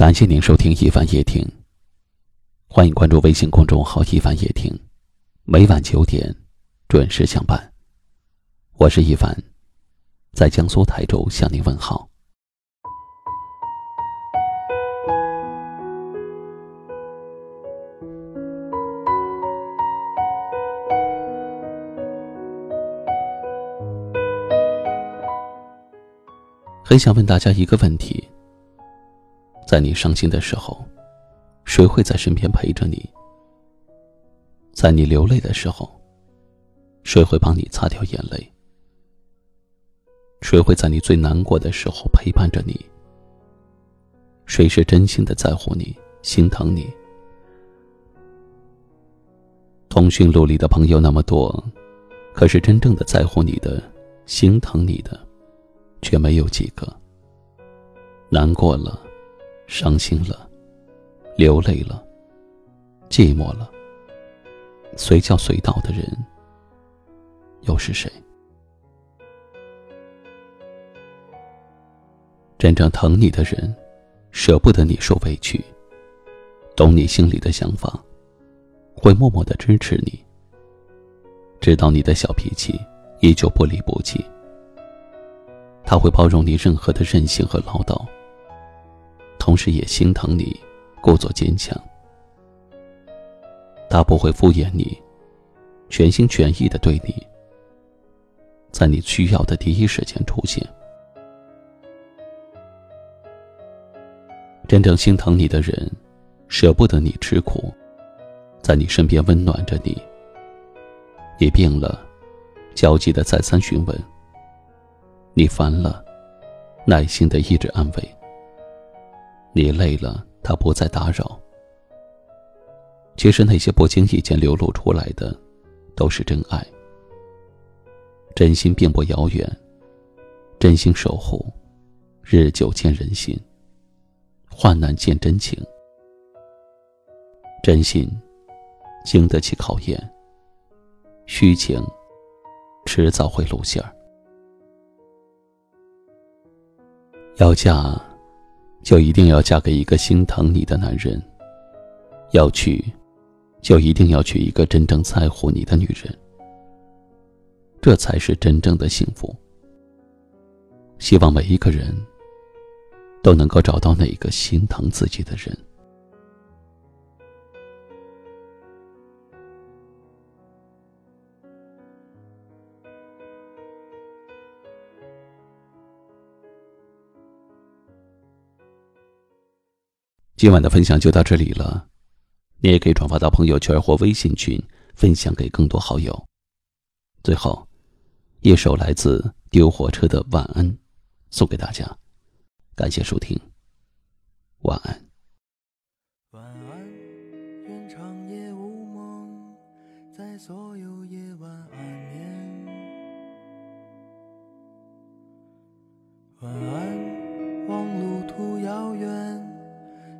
感谢您收听一凡夜听。欢迎关注微信公众号“一凡夜听”，每晚九点准时相伴。我是一凡，在江苏台州向您问好。很想问大家一个问题。在你伤心的时候，谁会在身边陪着你？在你流泪的时候，谁会帮你擦掉眼泪？谁会在你最难过的时候陪伴着你？谁是真心的在乎你、心疼你？通讯录里的朋友那么多，可是真正的在乎你的、心疼你的，却没有几个。难过了。伤心了，流泪了，寂寞了。随叫随到的人又是谁？真正疼你的人，舍不得你受委屈，懂你心里的想法，会默默的支持你，知道你的小脾气依旧不离不弃。他会包容你任何的任性和唠叨。同时也心疼你，故作坚强。他不会敷衍你，全心全意的对你，在你需要的第一时间出现。真正心疼你的人，舍不得你吃苦，在你身边温暖着你。你病了，焦急的再三询问；你烦了，耐心的一直安慰。你累了，他不再打扰。其实那些不经意间流露出来的，都是真爱。真心并不遥远，真心守护，日久见人心。患难见真情，真心经得起考验。虚情迟早会露馅儿。要嫁。就一定要嫁给一个心疼你的男人。要娶，就一定要娶一个真正在乎你的女人。这才是真正的幸福。希望每一个人都能够找到那个心疼自己的人。今晚的分享就到这里了，你也可以转发到朋友圈或微信群，分享给更多好友。最后，一首来自丢火车的晚安，送给大家。感谢收听，晚安。晚安，愿长夜无梦，在所有夜晚安眠。晚安，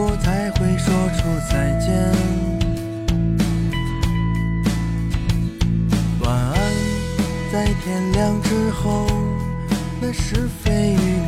我才会说出再见。晚安，在天亮之后，那是非与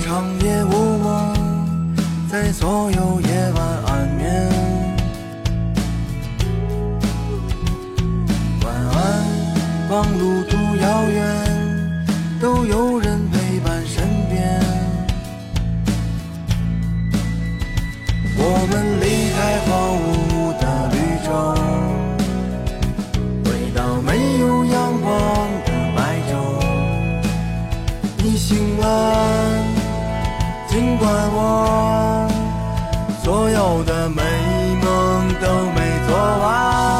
长夜无梦，在所有夜晚安眠。晚安，望路途遥远，都有人陪伴身边。我们离开荒芜的绿洲，回到没有阳光的白昼。你醒了。尽管我所有的美梦都没做完。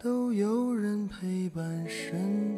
都有人陪伴身边。